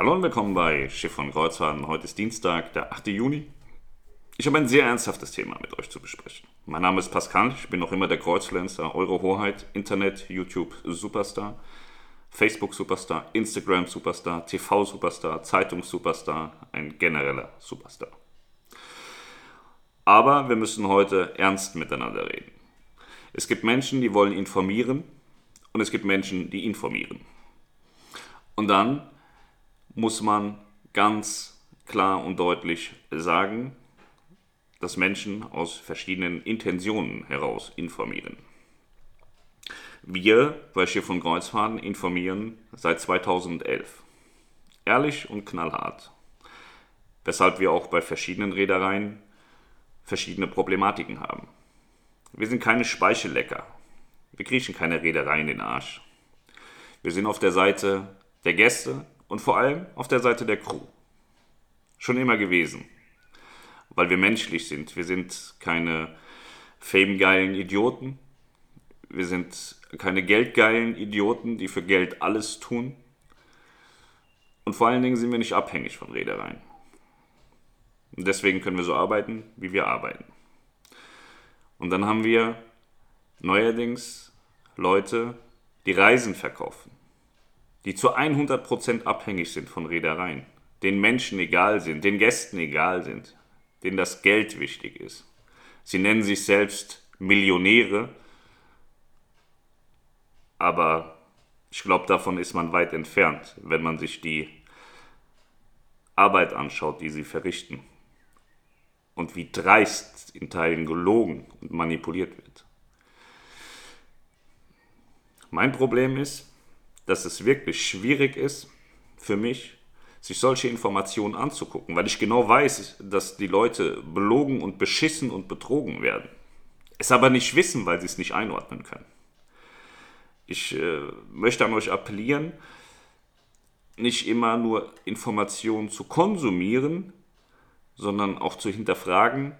Hallo und willkommen bei Schiff von Kreuzfahrten. Heute ist Dienstag, der 8. Juni. Ich habe ein sehr ernsthaftes Thema mit euch zu besprechen. Mein Name ist Pascal, ich bin noch immer der Kreuzfluencer, eure Hoheit, Internet, YouTube Superstar, Facebook Superstar, Instagram Superstar, TV Superstar, Zeitungs Superstar, ein genereller Superstar. Aber wir müssen heute ernst miteinander reden. Es gibt Menschen, die wollen informieren und es gibt Menschen, die informieren. Und dann muss man ganz klar und deutlich sagen, dass Menschen aus verschiedenen Intentionen heraus informieren. Wir bei Schiff und Kreuzfahrten informieren seit 2011. Ehrlich und knallhart. Weshalb wir auch bei verschiedenen Reedereien verschiedene Problematiken haben. Wir sind keine Speichellecker. Wir kriechen keine Reederei in den Arsch. Wir sind auf der Seite der Gäste und vor allem auf der Seite der Crew. Schon immer gewesen. Weil wir menschlich sind. Wir sind keine famegeilen Idioten. Wir sind keine geldgeilen Idioten, die für Geld alles tun. Und vor allen Dingen sind wir nicht abhängig von Reedereien. Und deswegen können wir so arbeiten, wie wir arbeiten. Und dann haben wir neuerdings Leute, die Reisen verkaufen die zu 100% abhängig sind von Reedereien, den Menschen egal sind, den Gästen egal sind, denen das Geld wichtig ist. Sie nennen sich selbst Millionäre, aber ich glaube, davon ist man weit entfernt, wenn man sich die Arbeit anschaut, die sie verrichten und wie dreist in Teilen gelogen und manipuliert wird. Mein Problem ist, dass es wirklich schwierig ist für mich, sich solche Informationen anzugucken, weil ich genau weiß, dass die Leute belogen und beschissen und betrogen werden. Es aber nicht wissen, weil sie es nicht einordnen können. Ich äh, möchte an euch appellieren, nicht immer nur Informationen zu konsumieren, sondern auch zu hinterfragen,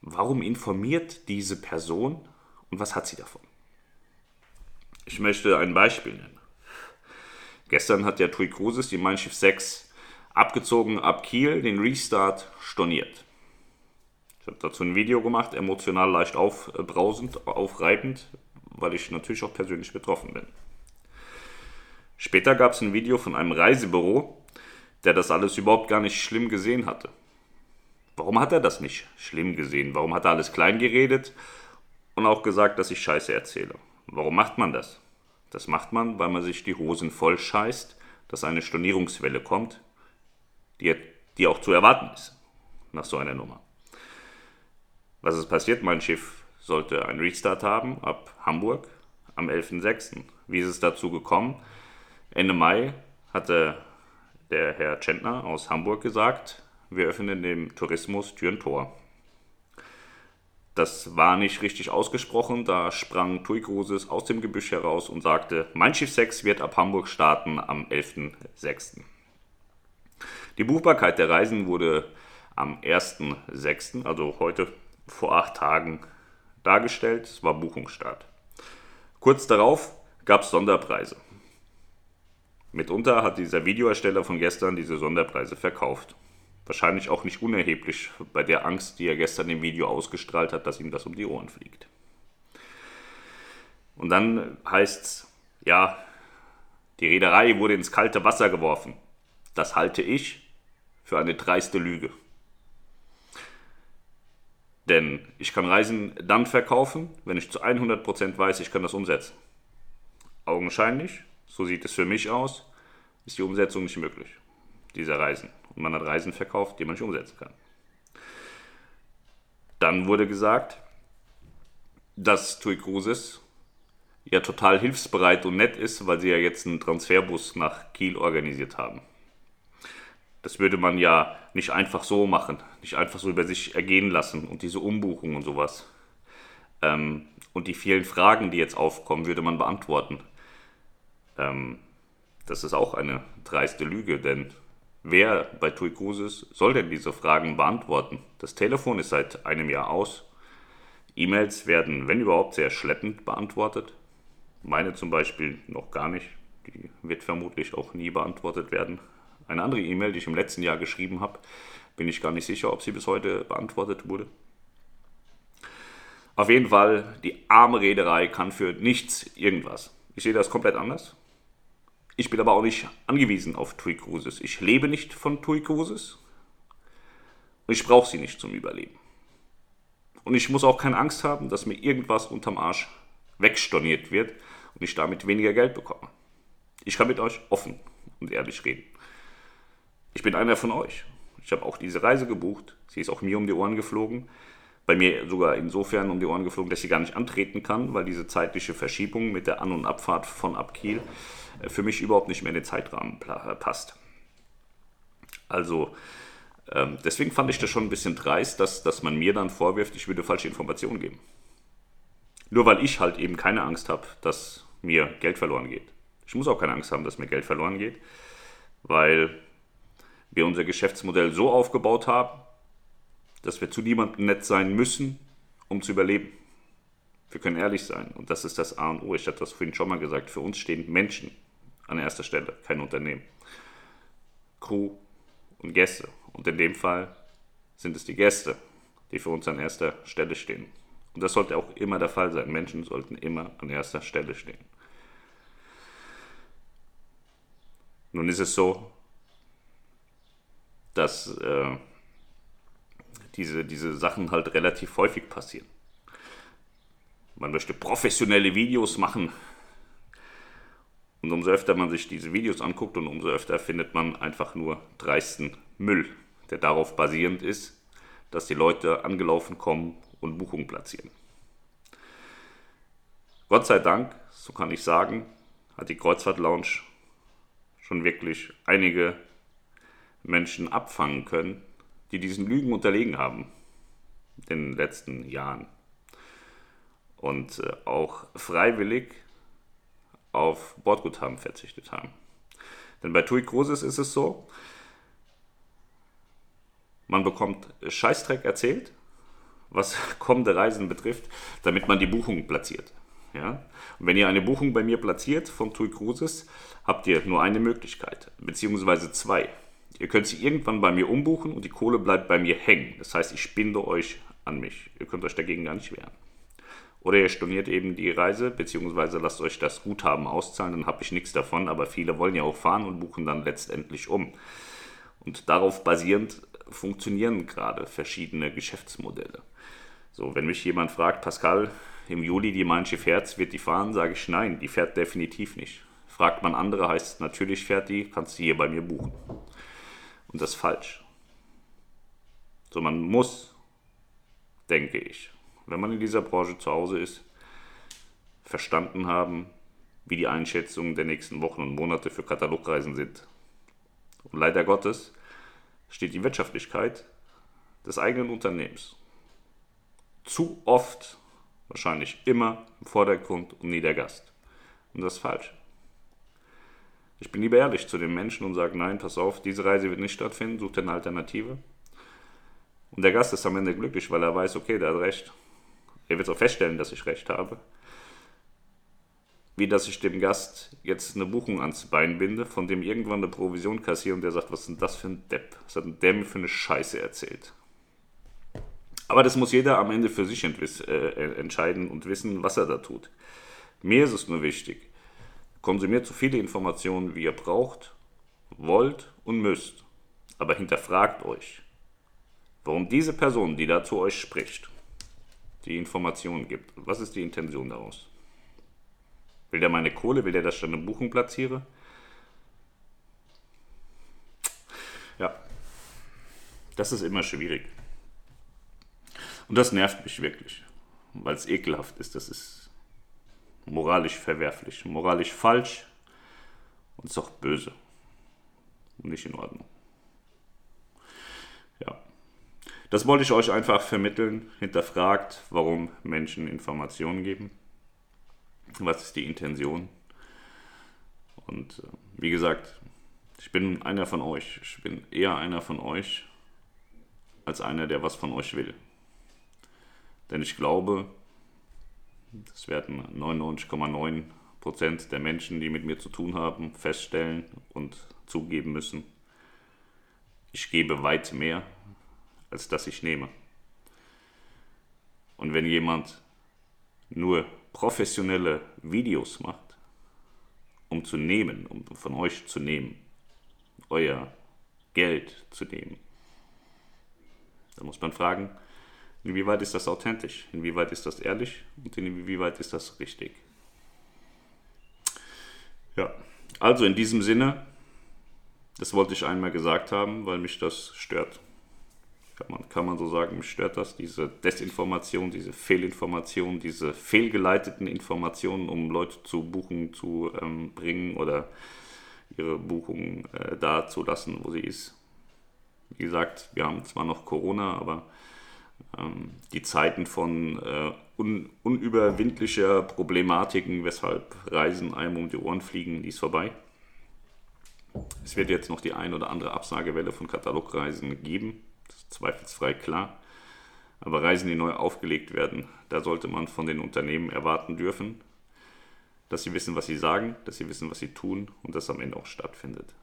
warum informiert diese Person und was hat sie davon. Ich möchte ein Beispiel nennen. Gestern hat der TUI Cruises die Mein Schiff 6 abgezogen ab Kiel, den Restart storniert. Ich habe dazu ein Video gemacht, emotional leicht aufbrausend, aufreibend, weil ich natürlich auch persönlich betroffen bin. Später gab es ein Video von einem Reisebüro, der das alles überhaupt gar nicht schlimm gesehen hatte. Warum hat er das nicht schlimm gesehen? Warum hat er alles klein geredet und auch gesagt, dass ich Scheiße erzähle? Warum macht man das? Das macht man, weil man sich die Hosen voll scheißt, dass eine Stornierungswelle kommt, die, die auch zu erwarten ist nach so einer Nummer. Was ist passiert? Mein Schiff sollte einen Restart haben ab Hamburg am 11.06. Wie ist es dazu gekommen? Ende Mai hatte der Herr Tschentner aus Hamburg gesagt, wir öffnen dem Tourismus Tür und Tor. Das war nicht richtig ausgesprochen. Da sprang Tui Cruises aus dem Gebüsch heraus und sagte, mein Schiff 6 wird ab Hamburg starten am 11.06. Die Buchbarkeit der Reisen wurde am 1.06., also heute vor acht Tagen, dargestellt. Es war Buchungsstart. Kurz darauf gab es Sonderpreise. Mitunter hat dieser Videoersteller von gestern diese Sonderpreise verkauft. Wahrscheinlich auch nicht unerheblich bei der Angst, die er gestern im Video ausgestrahlt hat, dass ihm das um die Ohren fliegt. Und dann heißt es, ja, die Reederei wurde ins kalte Wasser geworfen. Das halte ich für eine dreiste Lüge. Denn ich kann Reisen dann verkaufen, wenn ich zu 100% weiß, ich kann das umsetzen. Augenscheinlich, so sieht es für mich aus, ist die Umsetzung nicht möglich, dieser Reisen und man hat Reisen verkauft, die man nicht umsetzen kann. Dann wurde gesagt, dass TUI Cruises ja total hilfsbereit und nett ist, weil sie ja jetzt einen Transferbus nach Kiel organisiert haben. Das würde man ja nicht einfach so machen, nicht einfach so über sich ergehen lassen und diese Umbuchung und sowas. Ähm, und die vielen Fragen, die jetzt aufkommen, würde man beantworten. Ähm, das ist auch eine dreiste Lüge, denn Wer bei TUI Cruises soll denn diese Fragen beantworten? Das Telefon ist seit einem Jahr aus. E-Mails werden, wenn überhaupt, sehr schleppend beantwortet. Meine zum Beispiel noch gar nicht. Die wird vermutlich auch nie beantwortet werden. eine andere E-Mail, die ich im letzten Jahr geschrieben habe. Bin ich gar nicht sicher, ob sie bis heute beantwortet wurde. Auf jeden Fall, die arme Reederei kann für nichts irgendwas. Ich sehe das komplett anders. Ich bin aber auch nicht angewiesen auf TUI Cruises. Ich lebe nicht von TUI Cruises. Und ich brauche sie nicht zum Überleben. Und ich muss auch keine Angst haben, dass mir irgendwas unterm Arsch wegstorniert wird und ich damit weniger Geld bekomme. Ich kann mit euch offen und ehrlich reden. Ich bin einer von euch. Ich habe auch diese Reise gebucht. Sie ist auch mir um die Ohren geflogen. Bei mir sogar insofern um die Ohren geflogen, dass sie gar nicht antreten kann, weil diese zeitliche Verschiebung mit der An- und Abfahrt von Abkiel äh, für mich überhaupt nicht mehr in den Zeitrahmen äh, passt. Also ähm, deswegen fand ich das schon ein bisschen dreist, dass, dass man mir dann vorwirft, ich würde falsche Informationen geben. Nur weil ich halt eben keine Angst habe, dass mir Geld verloren geht. Ich muss auch keine Angst haben, dass mir Geld verloren geht, weil wir unser Geschäftsmodell so aufgebaut haben, dass wir zu niemandem nett sein müssen, um zu überleben. Wir können ehrlich sein und das ist das A und O. Ich hatte das vorhin schon mal gesagt. Für uns stehen Menschen an erster Stelle, kein Unternehmen. Crew und Gäste. Und in dem Fall sind es die Gäste, die für uns an erster Stelle stehen. Und das sollte auch immer der Fall sein. Menschen sollten immer an erster Stelle stehen. Nun ist es so, dass äh, diese, diese Sachen halt relativ häufig passieren. Man möchte professionelle Videos machen. Und umso öfter man sich diese Videos anguckt und umso öfter findet man einfach nur dreisten Müll, der darauf basierend ist, dass die Leute angelaufen kommen und Buchungen platzieren. Gott sei Dank, so kann ich sagen, hat die Kreuzfahrt Lounge schon wirklich einige Menschen abfangen können, die diesen Lügen unterlegen haben in den letzten Jahren und äh, auch freiwillig auf Bordguthaben verzichtet haben. Denn bei TUI Cruises ist es so, man bekommt Scheißdreck erzählt, was kommende Reisen betrifft, damit man die Buchung platziert. Ja? Und wenn ihr eine Buchung bei mir platziert von TUI Cruises, habt ihr nur eine Möglichkeit, beziehungsweise zwei. Ihr könnt sie irgendwann bei mir umbuchen und die Kohle bleibt bei mir hängen. Das heißt, ich binde euch an mich. Ihr könnt euch dagegen gar nicht wehren. Oder ihr storniert eben die Reise, beziehungsweise lasst euch das Guthaben auszahlen, dann habe ich nichts davon. Aber viele wollen ja auch fahren und buchen dann letztendlich um. Und darauf basierend funktionieren gerade verschiedene Geschäftsmodelle. So, wenn mich jemand fragt, Pascal, im Juli die Mein Schiff Herz, wird die fahren, sage ich nein, die fährt definitiv nicht. Fragt man andere, heißt es natürlich fährt die, kannst du hier bei mir buchen. Und das ist falsch. So, man muss, denke ich, wenn man in dieser Branche zu Hause ist, verstanden haben, wie die Einschätzungen der nächsten Wochen und Monate für Katalogreisen sind. Und leider Gottes steht die Wirtschaftlichkeit des eigenen Unternehmens zu oft, wahrscheinlich immer im Vordergrund und nie der Gast. Und das ist falsch. Ich bin lieber ehrlich zu den Menschen und sage, nein, pass auf, diese Reise wird nicht stattfinden, such dir eine Alternative. Und der Gast ist am Ende glücklich, weil er weiß, okay, der hat recht. Er wird auch feststellen, dass ich recht habe. Wie dass ich dem Gast jetzt eine Buchung ans Bein binde, von dem irgendwann eine Provision kassiere und der sagt, was ist denn das für ein Depp? Was hat denn der mir für eine Scheiße erzählt? Aber das muss jeder am Ende für sich äh, entscheiden und wissen, was er da tut. Mir ist es nur wichtig, Konsumiert so viele Informationen, wie ihr braucht, wollt und müsst. Aber hinterfragt euch, warum diese Person, die da zu euch spricht, die Informationen gibt. Was ist die Intention daraus? Will der meine Kohle? Will der, dass ich eine Buchung platziere? Ja, das ist immer schwierig. Und das nervt mich wirklich, weil es ekelhaft ist. Das ist moralisch verwerflich, moralisch falsch und ist auch böse nicht in Ordnung. Ja, das wollte ich euch einfach vermitteln. Hinterfragt, warum Menschen Informationen geben. Was ist die Intention? Und äh, wie gesagt, ich bin einer von euch. Ich bin eher einer von euch als einer, der was von euch will. Denn ich glaube, das werden 99,9% der Menschen, die mit mir zu tun haben, feststellen und zugeben müssen, ich gebe weit mehr, als dass ich nehme. Und wenn jemand nur professionelle Videos macht, um zu nehmen, um von euch zu nehmen, euer Geld zu nehmen, dann muss man fragen, inwieweit ist das authentisch, inwieweit ist das ehrlich und inwieweit ist das richtig. Ja, also in diesem Sinne, das wollte ich einmal gesagt haben, weil mich das stört. Kann man, kann man so sagen, mich stört das, diese Desinformation, diese Fehlinformation, diese fehlgeleiteten Informationen, um Leute zu Buchen zu ähm, bringen oder ihre Buchung äh, da zu lassen, wo sie ist. Wie gesagt, wir haben zwar noch Corona, aber die Zeiten von äh, un unüberwindlicher Problematiken, weshalb Reisen einem um die Ohren fliegen, die ist vorbei. Es wird jetzt noch die ein oder andere Absagewelle von Katalogreisen geben, das ist zweifelsfrei klar. Aber Reisen, die neu aufgelegt werden, da sollte man von den Unternehmen erwarten dürfen, dass sie wissen, was sie sagen, dass sie wissen, was sie tun und das am Ende auch stattfindet.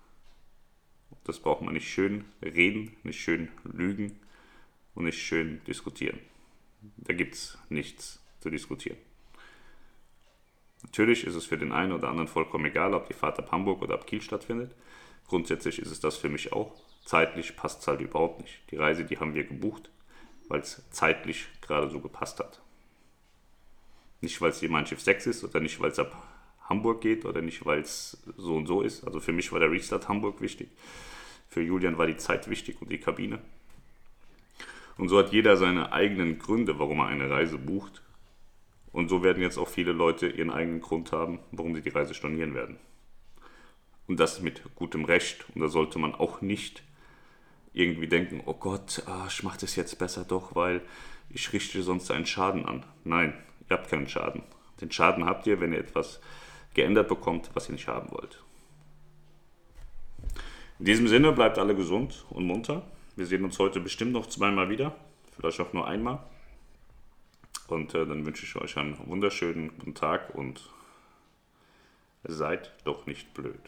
Das braucht man nicht schön reden, nicht schön lügen und nicht schön diskutieren. Da gibt es nichts zu diskutieren. Natürlich ist es für den einen oder anderen vollkommen egal, ob die Fahrt ab Hamburg oder ab Kiel stattfindet. Grundsätzlich ist es das für mich auch. Zeitlich passt es halt überhaupt nicht. Die Reise, die haben wir gebucht, weil es zeitlich gerade so gepasst hat. Nicht, weil es mein Schiff 6 ist oder nicht, weil es ab Hamburg geht oder nicht, weil es so und so ist. Also für mich war der Restart Hamburg wichtig. Für Julian war die Zeit wichtig und die Kabine. Und so hat jeder seine eigenen Gründe, warum er eine Reise bucht. Und so werden jetzt auch viele Leute ihren eigenen Grund haben, warum sie die Reise stornieren werden. Und das mit gutem Recht. Und da sollte man auch nicht irgendwie denken, oh Gott, ah, ich mache das jetzt besser doch, weil ich richte sonst einen Schaden an. Nein, ihr habt keinen Schaden. Den Schaden habt ihr, wenn ihr etwas geändert bekommt, was ihr nicht haben wollt. In diesem Sinne bleibt alle gesund und munter. Wir sehen uns heute bestimmt noch zweimal wieder, vielleicht auch nur einmal. Und äh, dann wünsche ich euch einen wunderschönen guten Tag und seid doch nicht blöd.